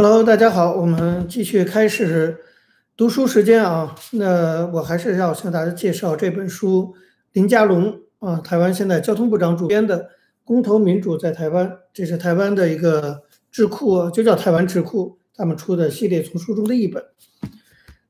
Hello，大家好，我们继续开始读书时间啊。那我还是要向大家介绍这本书，林佳龙啊，台湾现在交通部长主编的《公投民主在台湾》，这是台湾的一个智库，就叫台湾智库，他们出的系列丛书中的一本。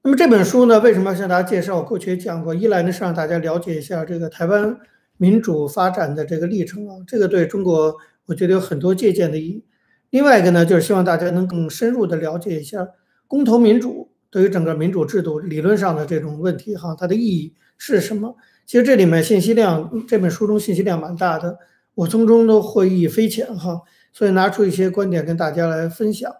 那么这本书呢，为什么要向大家介绍？过去也讲过，一来呢是让大家了解一下这个台湾民主发展的这个历程啊，这个对中国我觉得有很多借鉴的意义。另外一个呢，就是希望大家能更深入的了解一下公投民主对于整个民主制度理论上的这种问题哈，它的意义是什么？其实这里面信息量，这本书中信息量蛮大的，我从中都获益匪浅哈，所以拿出一些观点跟大家来分享。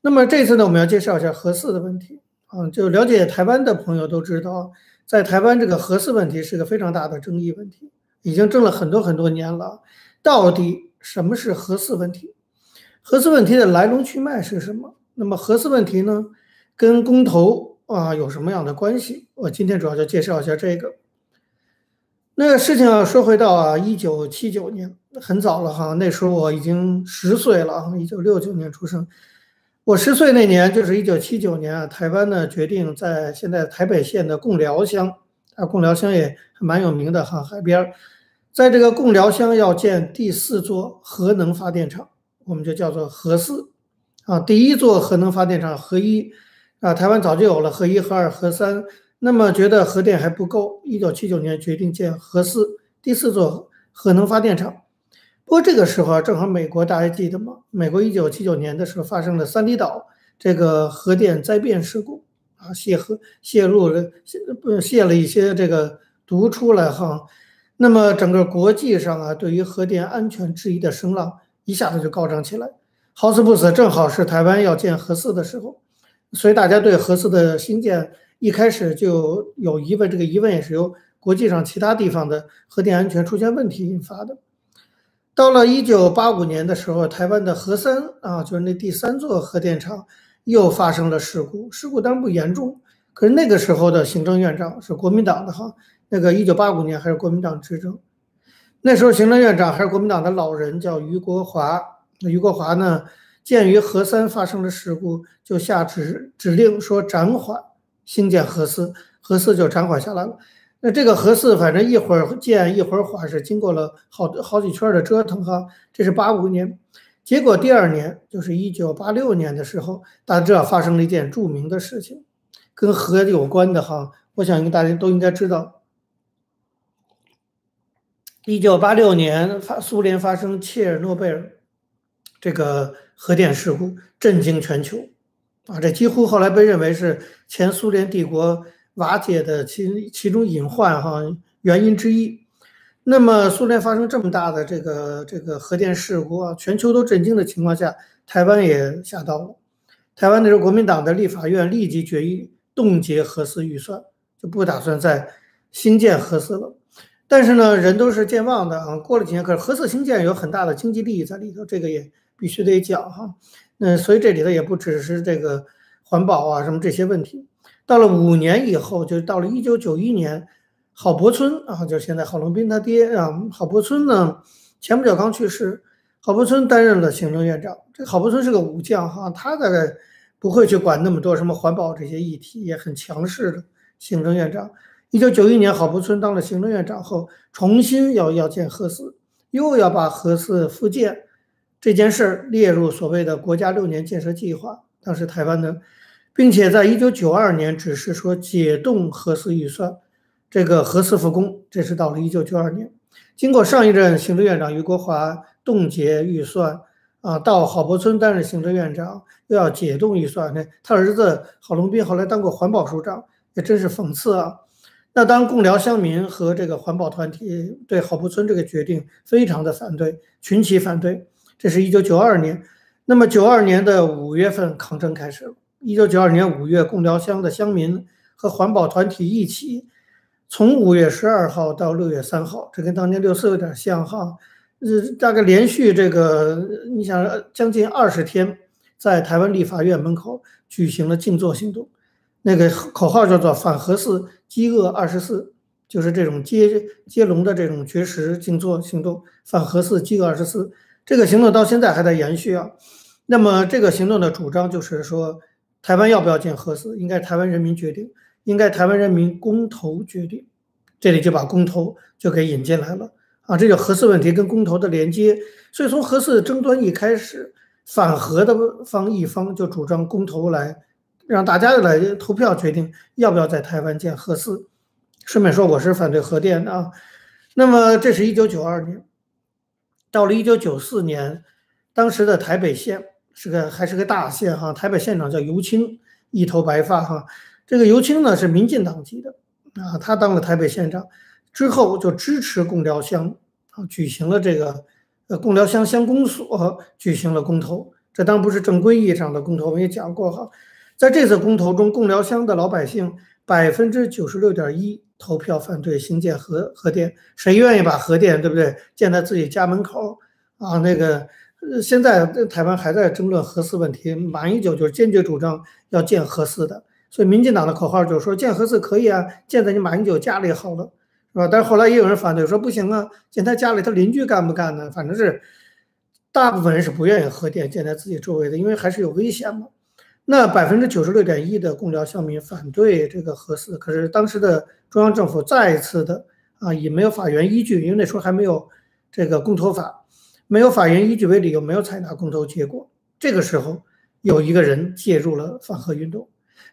那么这次呢，我们要介绍一下核四的问题啊，就了解台湾的朋友都知道，在台湾这个核四问题是个非常大的争议问题，已经争了很多很多年了。到底什么是核四问题？核四问题的来龙去脉是什么？那么核四问题呢，跟公投啊有什么样的关系？我今天主要就介绍一下这个。那个事情啊，说回到啊，一九七九年，很早了哈，那时候我已经十岁了啊，一九六九年出生。我十岁那年就是一九七九年啊，台湾呢决定在现在台北县的贡寮乡，啊，贡寮乡也蛮有名的哈，海边，在这个贡寮乡要建第四座核能发电厂。我们就叫做核四，啊，第一座核能发电厂核一，啊，台湾早就有了核一、核二、核三，那么觉得核电还不够，一九七九年决定建核四，第四座核能发电厂。不过这个时候啊，正好美国大家记得吗？美国一九七九年的时候发生了三里岛这个核电灾变事故，啊，泄核泄露了泄不泄了一些这个毒出来哈，那么整个国际上啊，对于核电安全质疑的声浪。一下子就高涨起来，好死不死，正好是台湾要建核四的时候，所以大家对核四的兴建一开始就有疑问，这个疑问也是由国际上其他地方的核电安全出现问题引发的。到了一九八五年的时候，台湾的核三啊，就是那第三座核电厂又发生了事故，事故当然不严重，可是那个时候的行政院长是国民党的哈，那个一九八五年还是国民党执政。那时候行政院长还是国民党的老人，叫余国华。那余国华呢，鉴于核三发生了事故，就下指指令说暂缓兴建核四，核四就暂缓下来了。那这个核四，反正一会儿建一会儿缓，是经过了好好几圈的折腾哈。这是八五年，结果第二年就是一九八六年的时候，大家知道发生了一件著名的事情，跟核有关的哈。我想应大家都应该知道。一九八六年发苏联发生切尔诺贝尔这个核电事故，震惊全球，啊，这几乎后来被认为是前苏联帝国瓦解的其其中隐患哈原因之一。那么苏联发生这么大的这个这个核电事故啊，全球都震惊的情况下，台湾也吓到了。台湾那时候国民党的立法院立即决议冻结核四预算，就不打算再新建核四了。但是呢，人都是健忘的啊。过了几年，可是核四兴建有很大的经济利益在里头，这个也必须得讲哈。那所以这里头也不只是这个环保啊什么这些问题。到了五年以后，就到了一九九一年，郝柏村啊，就是现在郝龙斌他爹啊，郝柏村呢前不久刚去世，郝柏村担任了行政院长。这郝柏村是个武将哈，他大概不会去管那么多什么环保这些议题，也很强势的行政院长。一九九一年，郝柏村当了行政院长后，重新要要建核四，又要把核四复建这件事儿列入所谓的国家六年建设计划。当时台湾的，并且在一九九二年只是说解冻核四预算，这个核四复工，这是到了一九九二年。经过上一任行政院长余国华冻结预算，啊，到郝柏村担任行政院长又要解冻预算，那他儿子郝龙斌后来当过环保署长，也真是讽刺啊。那当贡寮乡民和这个环保团体对郝柏村这个决定非常的反对，群起反对。这是一九九二年，那么九二年的五月份抗争开始了。一九九二年五月，贡寮乡的乡民和环保团体一起，从五月十二号到六月三号，这跟当年六四有点像哈。呃，大概连续这个，你想将近二十天，在台湾立法院门口举行了静坐行动。那个口号叫做“反核四，饥饿二十四”，就是这种接接龙的这种绝食静坐行动。反核四，饥饿二十四，这个行动到现在还在延续啊。那么这个行动的主张就是说，台湾要不要建核四，应该台湾人民决定，应该台湾人民公投决定。这里就把公投就给引进来了啊，这就核四问题跟公投的连接。所以从核四争端一开始，反核的方一方就主张公投来让大家来投票决定要不要在台湾建核四。顺便说，我是反对核电的啊。那么这是一九九二年，到了一九九四年，当时的台北县是个还是个大县哈，台北县长叫尤清，一头白发哈。这个尤清呢是民进党籍的。啊，他当了台北县长之后，就支持贡寮乡啊，举行了这个呃贡寮乡乡公所举行了公投。这当然不是正规意义上的公投，我们也讲过哈。在这次公投中，贡寮乡的老百姓百分之九十六点一投票反对新建核核电。谁愿意把核电对不对建在自己家门口啊？那个，现在台湾还在争论核四问题，马英九就是坚决主张要建核四的。所以，民进党的口号就是说建核四可以啊，建在你马英九家里好了，是吧？但是后来也有人反对，说不行啊，建他家里，他邻居干不干呢？反正是大部分人是不愿意核电建在自己周围的，因为还是有危险嘛。那百分之九十六点一的共寮乡民反对这个核四，可是当时的中央政府再一次的啊，以没有法源依据，因为那时候还没有这个公投法，没有法源依据为理由，没有采纳公投结果。这个时候，有一个人介入了反核运动。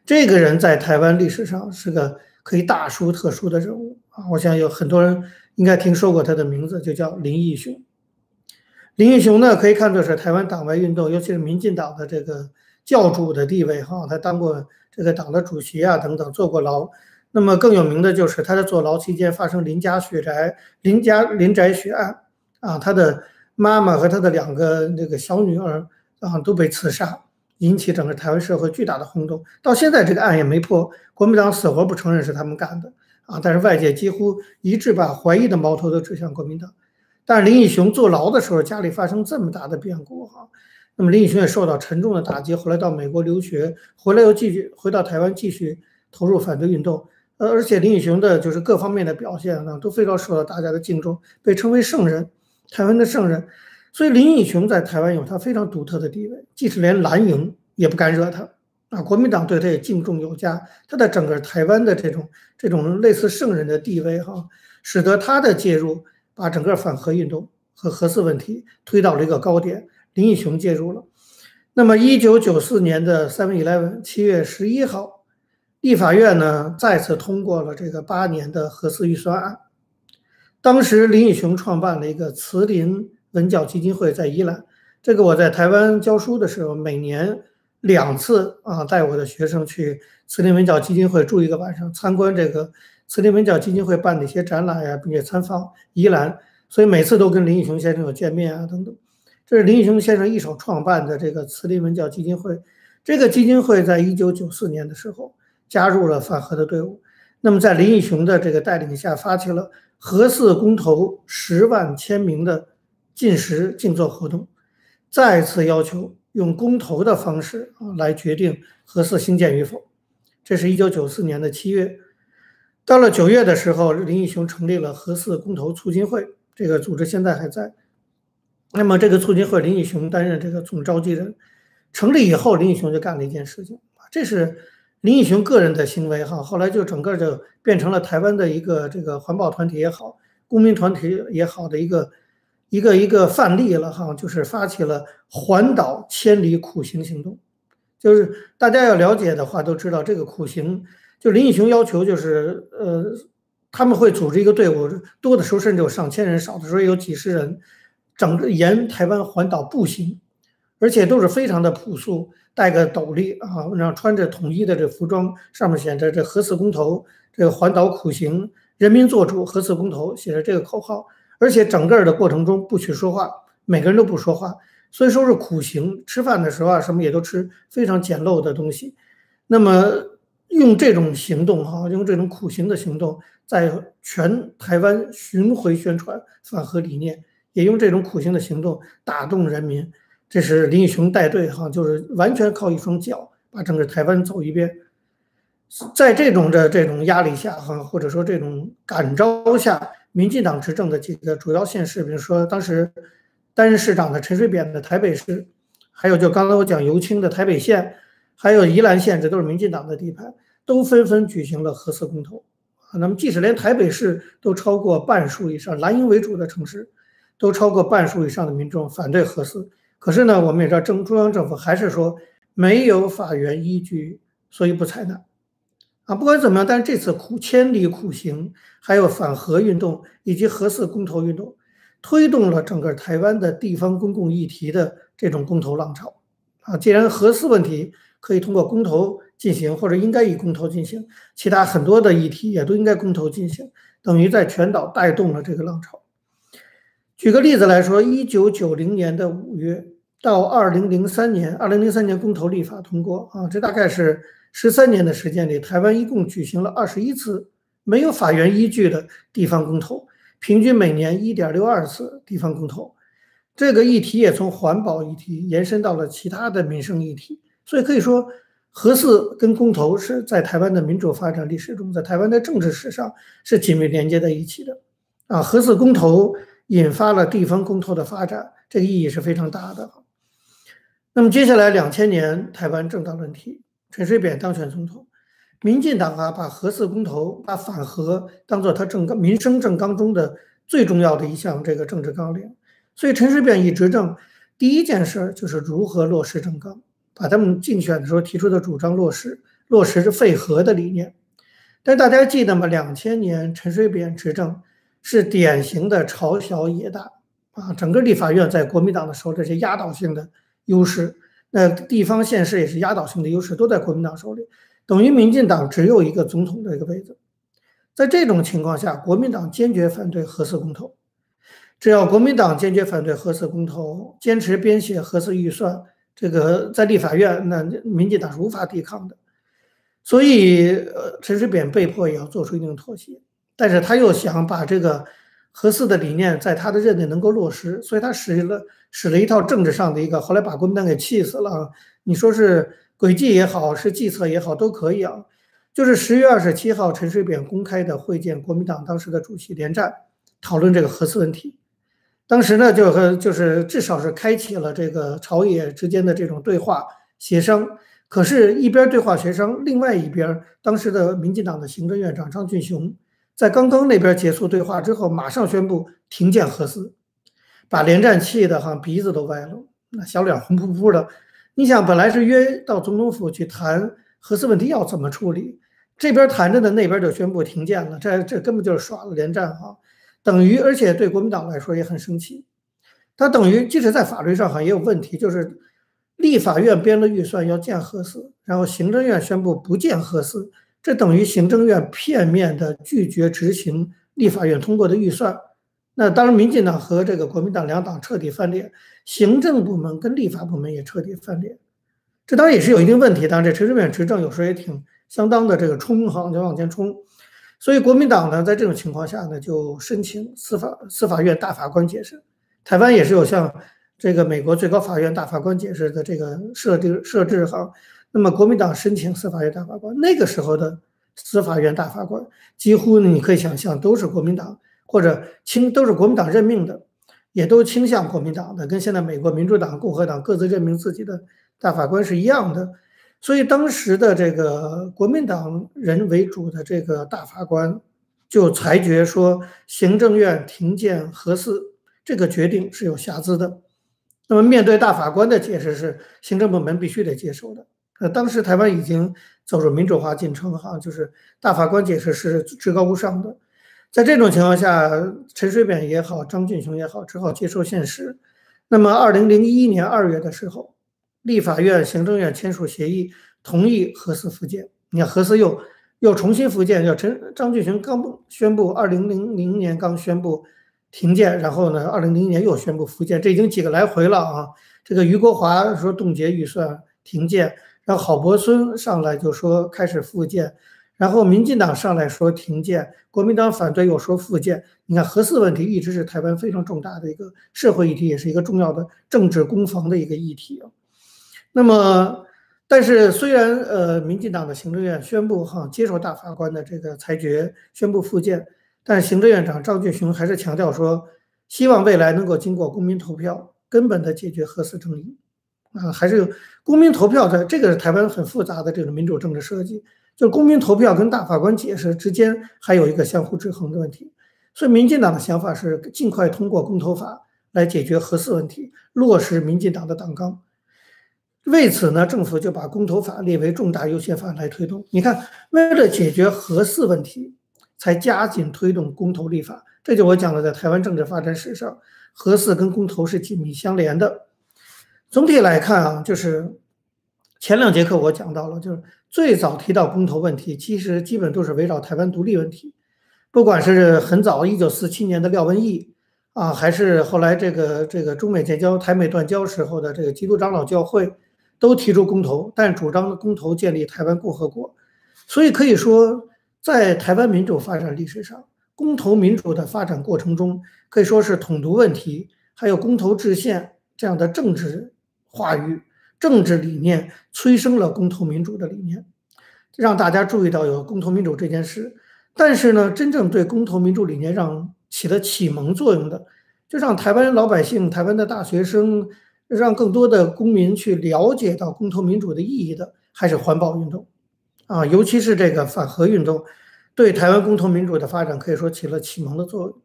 这个人在台湾历史上是个可以大书特书的人物啊！我想有很多人应该听说过他的名字，就叫林义雄。林义雄呢，可以看作是台湾党外运动，尤其是民进党的这个教主的地位哈。他当过这个党的主席啊，等等，坐过牢。那么更有名的就是他在坐牢期间发生林家血宅、林家林宅血案啊，他的妈妈和他的两个那个小女儿啊都被刺杀。引起整个台湾社会巨大的轰动，到现在这个案也没破，国民党死活不承认是他们干的啊！但是外界几乎一致把怀疑的矛头都指向国民党。但是林义雄坐牢的时候，家里发生这么大的变故哈，那么林义雄也受到沉重的打击，后来到美国留学，回来又继续回到台湾继续投入反对运动。呃，而且林义雄的就是各方面的表现呢，都非常受到大家的敬重，被称为圣人，台湾的圣人。所以林义雄在台湾有他非常独特的地位，即使连蓝营也不敢惹他啊，国民党对他也敬重有加，他在整个台湾的这种这种类似圣人的地位哈，使得他的介入把整个反核运动和核四问题推到了一个高点。林义雄介入了。那么一九九四年的 seven eleven 七月十一号，立法院呢再次通过了这个八年的核四预算案。当时林义雄创办了一个慈林。文教基金会在宜兰，这个我在台湾教书的时候，每年两次啊，带我的学生去慈林文教基金会住一个晚上，参观这个慈林文教基金会办的一些展览呀，并且参访宜兰，所以每次都跟林义雄先生有见面啊等等。这是林义雄先生一手创办的这个慈林文教基金会，这个基金会在一九九四年的时候加入了反核的队伍，那么在林义雄的这个带领下，发起了核四公投十万签名的。禁食静坐活动，再次要求用公投的方式啊来决定核四兴建与否。这是一九九四年的七月，到了九月的时候，林义雄成立了核四公投促进会，这个组织现在还在。那么这个促进会，林义雄担任这个总召集人。成立以后，林义雄就干了一件事情，这是林义雄个人的行为哈。后来就整个就变成了台湾的一个这个环保团体也好，公民团体也好的一个。一个一个范例了哈，就是发起了环岛千里苦行行动，就是大家要了解的话都知道，这个苦行就林义雄要求就是呃，他们会组织一个队伍，多的时候甚至有上千人，少的时候有几十人，整个沿台湾环岛步行，而且都是非常的朴素，戴个斗笠啊，然后穿着统一的这服装，上面写着这核四公投，这个环岛苦行，人民做主，核四公投，写着这个口号。而且整个的过程中不许说话，每个人都不说话，所以说是苦行。吃饭的时候啊，什么也都吃非常简陋的东西。那么用这种行动哈，用这种苦行的行动，在全台湾巡回宣传反核理念，也用这种苦行的行动打动人民。这是林义雄带队哈，就是完全靠一双脚把整个台湾走一遍。在这种的这种压力下哈，或者说这种感召下。民进党执政的几个主要县市，比如说当时担任市长的陈水扁的台北市，还有就刚才我讲尤青的台北县，还有宜兰县，这都是民进党的地盘，都纷纷举行了核四公投。那么即使连台北市都超过半数以上，蓝营为主的城市，都超过半数以上的民众反对核四。可是呢，我们也知道，中中央政府还是说没有法源依据，所以不采纳。啊，不管怎么样，但是这次苦千里苦行，还有反核运动以及核四公投运动，推动了整个台湾的地方公共议题的这种公投浪潮。啊，既然核四问题可以通过公投进行，或者应该以公投进行，其他很多的议题也都应该公投进行，等于在全岛带动了这个浪潮。举个例子来说，一九九零年的五月到二零零三年，二零零三年公投立法通过啊，这大概是十三年的时间里，台湾一共举行了二十一次没有法源依据的地方公投，平均每年一点六二次地方公投。这个议题也从环保议题延伸到了其他的民生议题，所以可以说，核四跟公投是在台湾的民主发展历史中，在台湾的政治史上是紧密连接在一起的。啊，核四公投。引发了地方公投的发展，这个意义是非常大的。那么接下来两千年台湾政党问题，陈水扁当选总统，民进党啊把核四公投、把反核当做他政纲民生政纲中的最重要的一项这个政治纲领，所以陈水扁一执政，第一件事就是如何落实政纲，把他们竞选的时候提出的主张落实，落实是废核的理念。但大家记得吗？两千年陈水扁执政。是典型的朝小野大啊！整个立法院在国民党的时候，这些压倒性的优势，那地方县市也是压倒性的优势，都在国民党手里，等于民进党只有一个总统的一个位子。在这种情况下，国民党坚决反对核四公投。只要国民党坚决反对核四公投，坚持编写核四预算，这个在立法院，那民进党是无法抵抗的。所以，呃，陈水扁被迫也要做出一定妥协。但是他又想把这个核四的理念在他的任内能够落实，所以他使了使了一套政治上的一个，后来把国民党给气死了。你说是诡计也好，是计策也好，都可以啊。就是十月二十七号，陈水扁公开的会见国民党当时的主席连战，讨论这个核四问题。当时呢，就和就是至少是开启了这个朝野之间的这种对话协商。可是，一边对话协商，另外一边，当时的民进党的行政院长张俊雄。在刚刚那边结束对话之后，马上宣布停建核四，把连战气的哈鼻子都歪了，那小脸红扑扑的。你想，本来是约到总统府去谈核四问题要怎么处理，这边谈着呢，那边就宣布停建了，这这根本就是耍了连战哈，等于而且对国民党来说也很生气，他等于即使在法律上哈也有问题，就是立法院编了预算要建核四，然后行政院宣布不建核四。这等于行政院片面的拒绝执行立法院通过的预算，那当然，民进党和这个国民党两党彻底翻脸，行政部门跟立法部门也彻底翻脸，这当然也是有一定问题。当然，这陈水扁执政有时候也挺相当的这个冲哈，就往前冲。所以国民党呢，在这种情况下呢，就申请司法司法院大法官解释。台湾也是有像这个美国最高法院大法官解释的这个设定设置哈。那么国民党申请司法院大法官，那个时候的司法院大法官几乎你可以想象都是国民党或者倾都是国民党任命的，也都倾向国民党的，跟现在美国民主党、共和党各自任命自己的大法官是一样的。所以当时的这个国民党人为主的这个大法官就裁决说，行政院停建核四这个决定是有瑕疵的。那么面对大法官的解释是，行政部门必须得接受的。呃，当时台湾已经走入民主化进程，哈，就是大法官解释是至高无上的。在这种情况下，陈水扁也好，张俊雄也好，只好接受现实。那么，二零零一年二月的时候，立法院、行政院签署协议，同意核四复建。你看，核四又又重新复建，要陈张俊雄刚宣布，二零零零年刚宣布停建，然后呢，二零零一年又宣布复建，这已经几个来回了啊。这个余国华说冻结预算停建。然后郝柏村上来就说开始复建，然后民进党上来说停建，国民党反对又说复建。你看核四问题一直是台湾非常重大的一个社会议题，也是一个重要的政治攻防的一个议题。那么，但是虽然呃民进党的行政院宣布哈接受大法官的这个裁决，宣布复建，但行政院长张俊雄还是强调说，希望未来能够经过公民投票，根本的解决核四争议。啊，还是有公民投票的。这个是台湾很复杂的这种民主政治设计，就公民投票跟大法官解释之间还有一个相互制衡的问题。所以，民进党的想法是尽快通过公投法来解决核四问题，落实民进党的党纲。为此呢，政府就把公投法列为重大优先法来推动。你看，为了解决核四问题，才加紧推动公投立法。这就我讲的，在台湾政治发展史上，核四跟公投是紧密相连的。总体来看啊，就是前两节课我讲到了，就是最早提到公投问题，其实基本都是围绕台湾独立问题。不管是很早一九四七年的廖文毅啊，还是后来这个这个中美建交、台美断交时候的这个基督长老教会。都提出公投，但主张的公投建立台湾共和国，所以可以说，在台湾民主发展历史上，公投民主的发展过程中，可以说是统独问题，还有公投制宪这样的政治话语、政治理念，催生了公投民主的理念，让大家注意到有公投民主这件事。但是呢，真正对公投民主理念让起了启蒙作用的，就让台湾老百姓、台湾的大学生。让更多的公民去了解到公投民主的意义的，还是环保运动，啊，尤其是这个反核运动，对台湾公投民主的发展可以说起了启蒙的作用。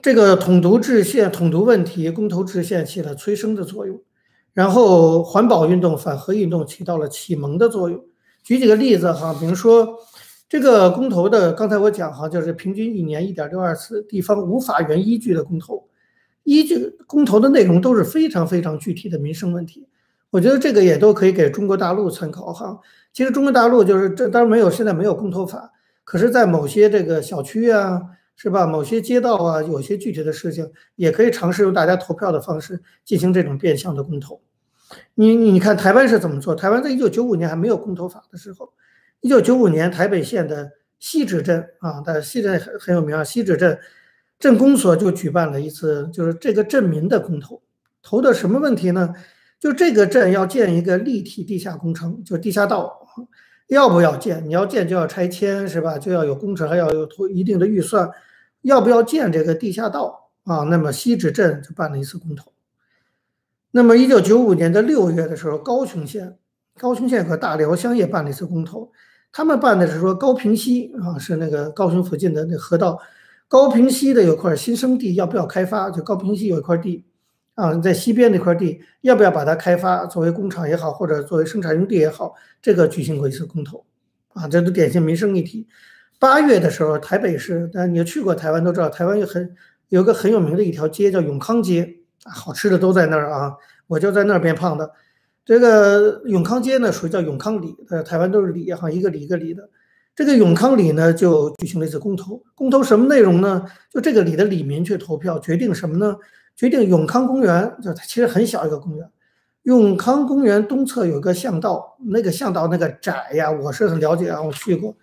这个统独制宪、统独问题、公投制宪起了催生的作用，然后环保运动、反核运动起到了启蒙的作用。举几个例子哈，比如说这个公投的，刚才我讲哈，就是平均一年一点六二次，地方无法原依据的公投。依据公投的内容都是非常非常具体的民生问题，我觉得这个也都可以给中国大陆参考哈。其实中国大陆就是这当然没有现在没有公投法，可是，在某些这个小区啊，是吧？某些街道啊，有些具体的事情也可以尝试用大家投票的方式进行这种变相的公投。你你看台湾是怎么做？台湾在一九九五年还没有公投法的时候，一九九五年台北县的西直镇啊，但西镇很很有名啊，西直镇。镇公所就举办了一次，就是这个镇民的公投，投的什么问题呢？就这个镇要建一个立体地下工程，就地下道，要不要建？你要建就要拆迁，是吧？就要有工程，还要有投一定的预算，要不要建这个地下道啊？那么西直镇就办了一次公投。那么一九九五年的六月的时候，高雄县、高雄县和大寮乡也办了一次公投，他们办的是说高平溪啊，是那个高雄附近的那河道。高平溪的有块新生地要不要开发？就高平溪有一块地，啊，在西边那块地要不要把它开发作为工厂也好，或者作为生产用地也好，这个举行过一次公投，啊，这都典型民生议题。八月的时候，台北市，但你去过台湾都知道，台湾有很有个很有名的一条街叫永康街，好吃的都在那儿啊，我就在那儿变胖的。这个永康街呢，属于叫永康里，呃，台湾都是里哈，一个里一个里的。这个永康里呢，就举行了一次公投。公投什么内容呢？就这个里的里民去投票，决定什么呢？决定永康公园，就它其实很小一个公园。永康公园东侧有个巷道，那个巷道那个窄呀，我是很了解啊，我去过，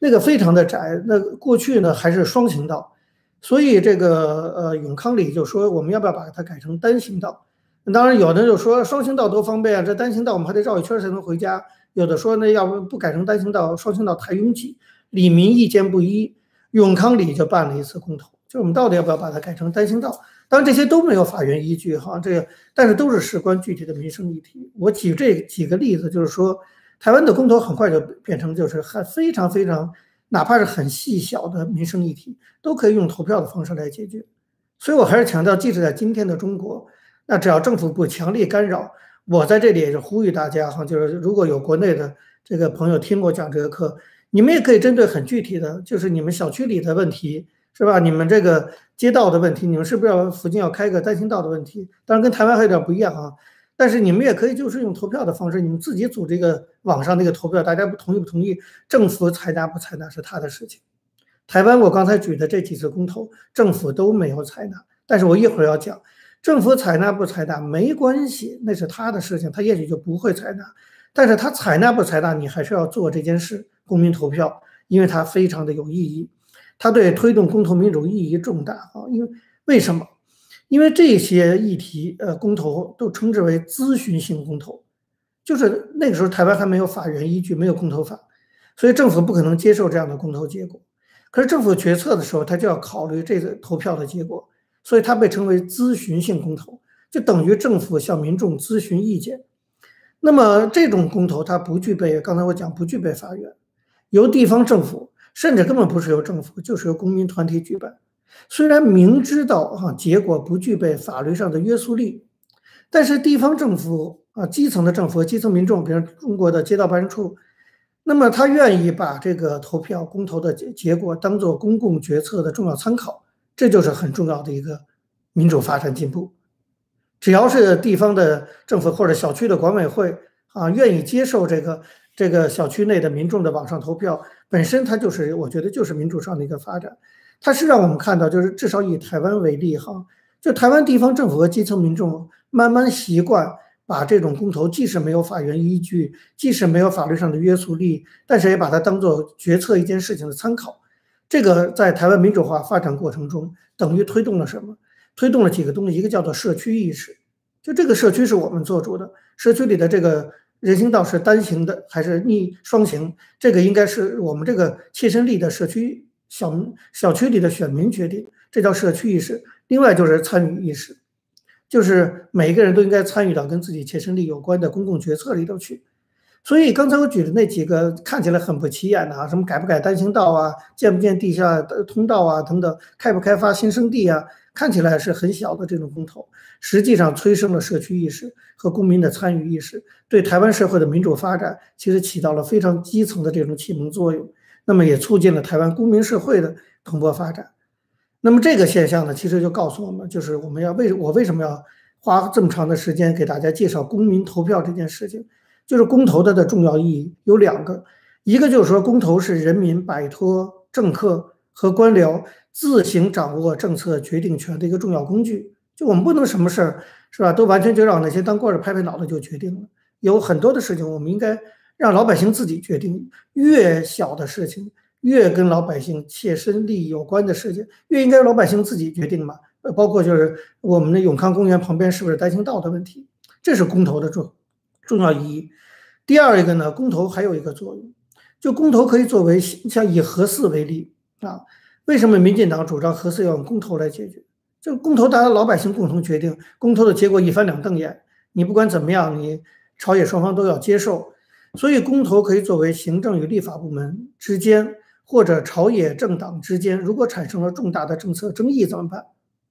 那个非常的窄。那过去呢还是双行道，所以这个呃永康里就说我们要不要把它改成单行道？当然有的就说双行道多方便啊，这单行道我们还得绕一圈才能回家。有的说呢，要不不改成单行道、双行道太拥挤，里民意见不一，永康里就办了一次公投，就是我们到底要不要把它改成单行道？当然这些都没有法院依据哈，这个但是都是事关具体的民生议题。我举这几个例子，就是说台湾的公投很快就变成就是很非常非常，哪怕是很细小的民生议题，都可以用投票的方式来解决。所以我还是强调，即使在今天的中国，那只要政府不强力干扰。我在这里也是呼吁大家哈，就是如果有国内的这个朋友听我讲这个课，你们也可以针对很具体的，就是你们小区里的问题，是吧？你们这个街道的问题，你们是不是要附近要开个单行道的问题？当然跟台湾还有点不一样啊，但是你们也可以就是用投票的方式，你们自己组这个网上那个投票，大家不同意不同意，政府采纳不采纳是他的事情。台湾我刚才举的这几次公投，政府都没有采纳，但是我一会儿要讲。政府采纳不采纳没关系，那是他的事情，他也许就不会采纳。但是他采纳不采纳，你还是要做这件事，公民投票，因为它非常的有意义，它对推动公投民主意义重大啊。因为为什么？因为这些议题，呃，公投都称之为咨询性公投，就是那个时候台湾还没有法源依据，没有公投法，所以政府不可能接受这样的公投结果。可是政府决策的时候，他就要考虑这个投票的结果。所以它被称为咨询性公投，就等于政府向民众咨询意见。那么这种公投它不具备，刚才我讲不具备法院，由地方政府，甚至根本不是由政府，就是由公民团体举办。虽然明知道啊结果不具备法律上的约束力，但是地方政府啊基层的政府和、基层民众，比如中国的街道办事处，那么他愿意把这个投票公投的结结果当做公共决策的重要参考，这就是很重要的一个民主发展进步。只要是地方的政府或者小区的管委会啊愿意接受这个这个小区内的民众的网上投票，本身它就是我觉得就是民主上的一个发展。它是让我们看到，就是至少以台湾为例哈，就台湾地方政府和基层民众慢慢习惯把这种公投，即使没有法源依据，即使没有法律上的约束力，但是也把它当做决策一件事情的参考。这个在台湾民主化发展过程中，等于推动了什么？推动了几个东西，一个叫做社区意识，就这个社区是我们做主的，社区里的这个人行道是单行的还是逆双行，这个应该是我们这个切身利的社区。小小区里的选民决定，这叫社区意识。另外就是参与意识，就是每一个人都应该参与到跟自己切身利有关的公共决策里头去。所以刚才我举的那几个看起来很不起眼的啊，什么改不改单行道啊，建不建地下通道啊，等等，开不开发新生地啊，看起来是很小的这种公投，实际上催生了社区意识和公民的参与意识，对台湾社会的民主发展其实起到了非常基层的这种启蒙作用。那么也促进了台湾公民社会的蓬勃发展。那么这个现象呢，其实就告诉我们，就是我们要为我为什么要花这么长的时间给大家介绍公民投票这件事情，就是公投它的重要意义有两个，一个就是说公投是人民摆脱政客和官僚自行掌握政策决定权的一个重要工具。就我们不能什么事儿是吧，都完全就让那些当官的拍拍脑袋就决定了，有很多的事情我们应该。让老百姓自己决定，越小的事情，越跟老百姓切身利益有关的事情，越应该老百姓自己决定嘛。呃，包括就是我们的永康公园旁边是不是单行道的问题，这是公投的重重要意义。第二一个呢，公投还有一个作用，就公投可以作为像以核四为例啊，为什么民进党主张核四要用公投来解决？就公投大家老百姓共同决定，公投的结果一翻两瞪眼，你不管怎么样，你朝野双方都要接受。所以，公投可以作为行政与立法部门之间，或者朝野政党之间，如果产生了重大的政策争议怎么办？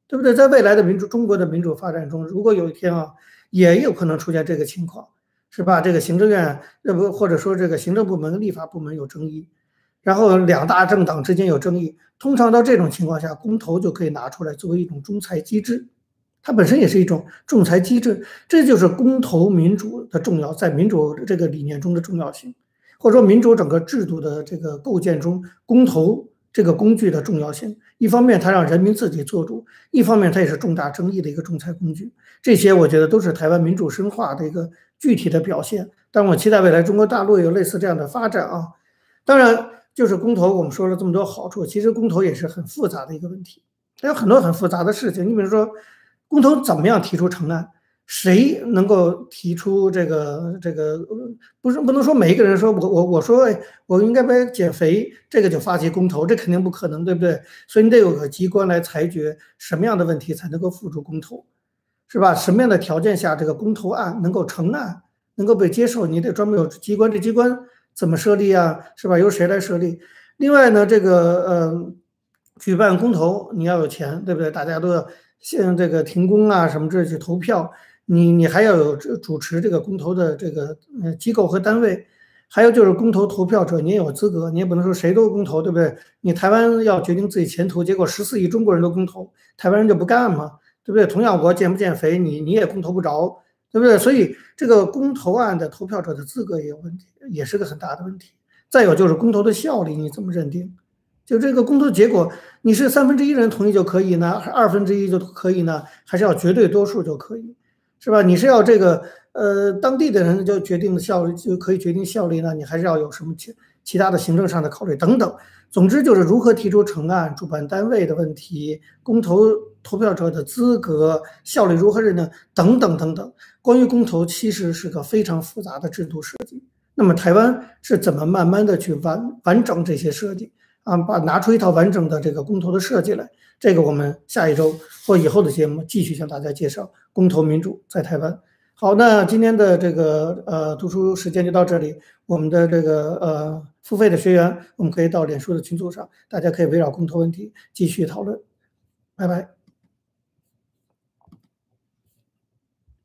对不对？在未来的民主中国的民主发展中，如果有一天啊，也有可能出现这个情况，是吧？这个行政院要不或者说这个行政部门、立法部门有争议，然后两大政党之间有争议，通常到这种情况下，公投就可以拿出来作为一种仲裁机制。它本身也是一种仲裁机制，这就是公投民主的重要，在民主这个理念中的重要性，或者说民主整个制度的这个构建中，公投这个工具的重要性。一方面，它让人民自己做主；一方面，它也是重大争议的一个仲裁工具。这些我觉得都是台湾民主深化的一个具体的表现。但我期待未来中国大陆有类似这样的发展啊。当然，就是公投，我们说了这么多好处，其实公投也是很复杂的一个问题，它有很多很复杂的事情。你比如说。公投怎么样提出成案？谁能够提出这个这个？不是不能说每一个人说我我我说我应该不减肥，这个就发起公投，这肯定不可能，对不对？所以你得有个机关来裁决什么样的问题才能够付诸公投，是吧？什么样的条件下这个公投案能够成案，能够被接受？你得专门有机关，这机关怎么设立啊？是吧？由谁来设立？另外呢，这个呃，举办公投你要有钱，对不对？大家都要。像这个停工啊什么这去投票，你你还要有主持这个公投的这个机构和单位，还有就是公投投票者你也有资格，你也不能说谁都公投，对不对？你台湾要决定自己前途，结果十四亿中国人都公投，台湾人就不干嘛，对不对？同样我减不减肥，你你也公投不着，对不对？所以这个公投案的投票者的资格也有问题，也是个很大的问题。再有就是公投的效力你怎么认定？就这个公投结果，你是三分之一人同意就可以呢，还二分之一就可以呢，还是要绝对多数就可以，是吧？你是要这个呃当地的人就决定的效率就可以决定效力呢？你还是要有什么其他的行政上的考虑等等。总之就是如何提出成案、主办单位的问题、公投投票者的资格、效率如何认定等等等等。关于公投其实是个非常复杂的制度设计。那么台湾是怎么慢慢的去完完整这些设计？啊，把拿出一套完整的这个公投的设计来。这个我们下一周或以后的节目继续向大家介绍公投民主在台湾。好，那今天的这个呃读书时间就到这里。我们的这个呃付费的学员，我们可以到脸书的群组上，大家可以围绕共同问题继续讨论。拜拜。